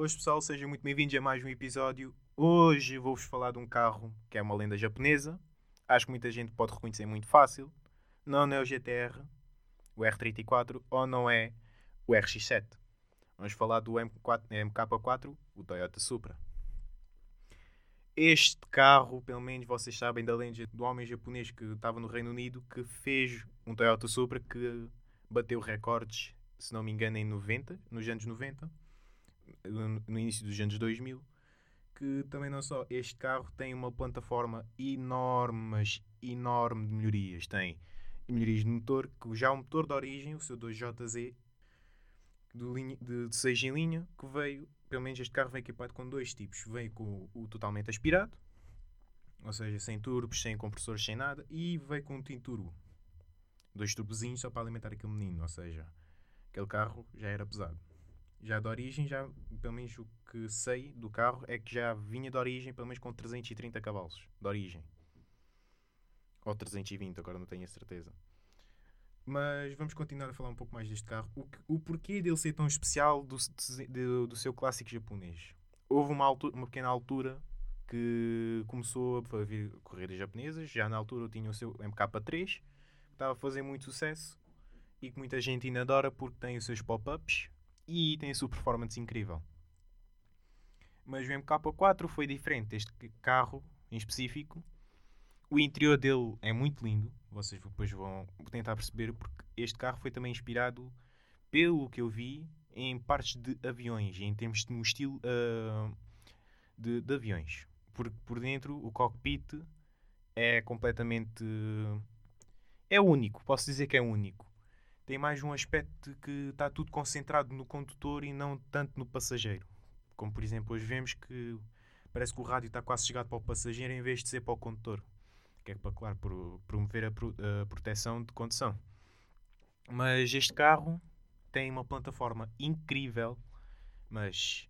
Boas pessoal, sejam muito bem-vindos a mais um episódio. Hoje vou-vos falar de um carro que é uma lenda japonesa. Acho que muita gente pode reconhecer muito fácil. Não é o GTR, o R34 ou não é o RX7. Vamos falar do M4, MK4, o Toyota Supra. Este carro, pelo menos vocês sabem da lenda do homem japonês que estava no Reino Unido, que fez um Toyota Supra que bateu recordes, se não me engano, em 90, nos anos 90 no início dos anos 2000, que também não só este carro tem uma plataforma enorme, mas enorme de melhorias. Tem melhorias de motor, que já o motor de origem, o seu 2JZ, de, de, de 6 em linha, que veio, pelo menos este carro veio equipado com dois tipos. Veio com o, o totalmente aspirado, ou seja, sem turbos, sem compressores, sem nada, e veio com um twin turbo. Dois turbozinhos só para alimentar aquele menino, ou seja, aquele carro já era pesado. Já de origem, já, pelo menos o que sei do carro é que já vinha de origem, pelo menos com 330 cavalos de origem. Ou 320, agora não tenho a certeza. Mas vamos continuar a falar um pouco mais deste carro. O, que, o porquê dele ser tão especial do, de, do seu clássico japonês. Houve uma, altura, uma pequena altura que começou a vir corridas japonesas. Já na altura eu tinha o seu MK3, que estava a fazer muito sucesso e que muita gente ainda adora porque tem os seus pop-ups e tem a sua performance incrível. Mas o MK4 foi diferente. Este carro em específico, o interior dele é muito lindo. Vocês depois vão tentar perceber, porque este carro foi também inspirado, pelo que eu vi, em partes de aviões, em termos de um estilo uh, de, de, aviões. Porque por dentro o cockpit é completamente. É único, posso dizer que é único tem mais um aspecto que está tudo concentrado no condutor e não tanto no passageiro. Como por exemplo, hoje vemos que parece que o rádio está quase chegado para o passageiro em vez de ser para o condutor. Que é para, claro, promover a, pro, a proteção de condução. Mas este carro tem uma plataforma incrível, mas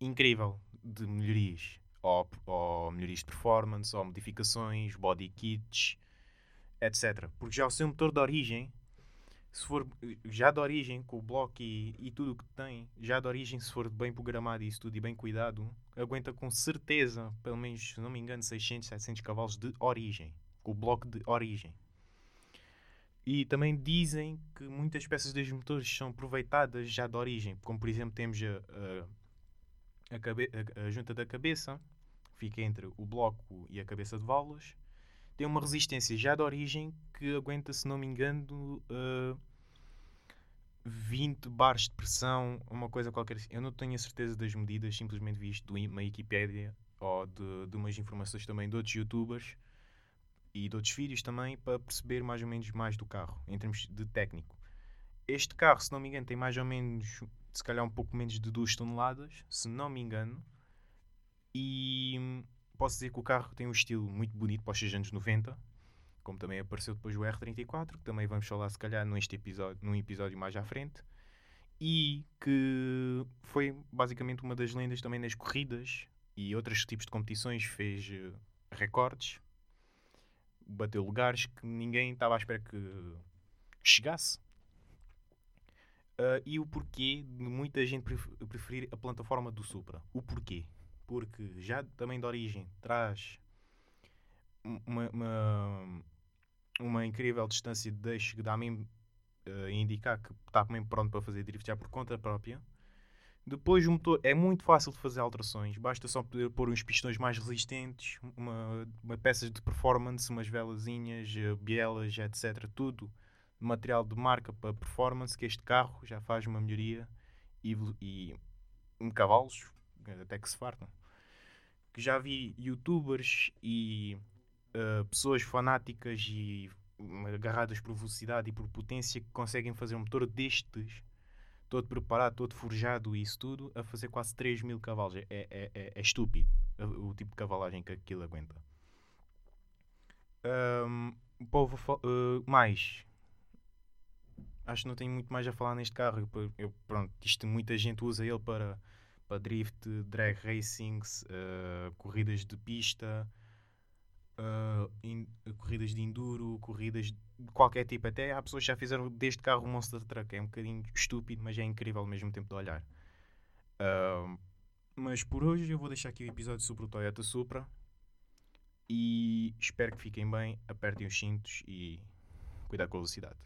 incrível de melhorias. Ou, ou melhorias de performance, ou modificações, body kits, etc. Porque já o seu motor de origem se for já de origem, com o bloco e, e tudo o que tem, já de origem, se for bem programado e tudo e bem cuidado, aguenta com certeza, pelo menos, se não me engano, 600, 700 cavalos de origem. Com o bloco de origem. E também dizem que muitas peças dos motores são aproveitadas já de origem, como por exemplo temos a, a, a, cabe, a, a junta da cabeça, que fica entre o bloco e a cabeça de válvulas tem uma resistência já de origem que aguenta, se não me engano, uh, 20 bares de pressão, uma coisa qualquer. Eu não tenho a certeza das medidas, simplesmente vi isto de uma Wikipedia ou de, de umas informações também de outros youtubers e de outros vídeos também para perceber mais ou menos mais do carro, em termos de técnico. Este carro, se não me engano, tem mais ou menos, se calhar um pouco menos de 2 toneladas, se não me engano. E posso dizer que o carro tem um estilo muito bonito para os anos 90, como também apareceu depois o R34, que também vamos falar se calhar neste episódio, num episódio mais à frente, e que foi basicamente uma das lendas também nas corridas e outros tipos de competições, fez uh, recordes, bateu lugares que ninguém estava à espera que chegasse. Uh, e o porquê de muita gente preferir a plataforma do Supra. O porquê? porque já também de origem traz uma, uma, uma incrível distância de deixo que dá mesmo uh, indicar que está mesmo pronto para fazer drift já por conta própria. Depois o motor é muito fácil de fazer alterações, basta só poder pôr uns pistões mais resistentes, uma, uma peças de performance, umas velazinhas, eh, bielas, etc. Tudo material de marca para performance, que este carro já faz uma melhoria e, e cavalos, até que se fartam. Que já vi youtubers e uh, pessoas fanáticas e agarradas por velocidade e por potência que conseguem fazer um motor destes, todo preparado, todo forjado e isso tudo, a fazer quase 3 mil cavalos. É, é, é, é estúpido o tipo de cavalagem que aquilo aguenta. Um, povo, uh, mais. Acho que não tenho muito mais a falar neste carro. Eu, pronto, isto muita gente usa ele para para drift, drag racings, uh, corridas de pista, uh, in, corridas de enduro, corridas de qualquer tipo. Até há pessoas que já fizeram deste carro um monster truck. É um bocadinho estúpido, mas é incrível ao mesmo tempo de olhar. Uh, Mas por hoje eu vou deixar aqui o episódio sobre o Toyota Supra. E espero que fiquem bem, apertem os cintos e cuidado com a velocidade.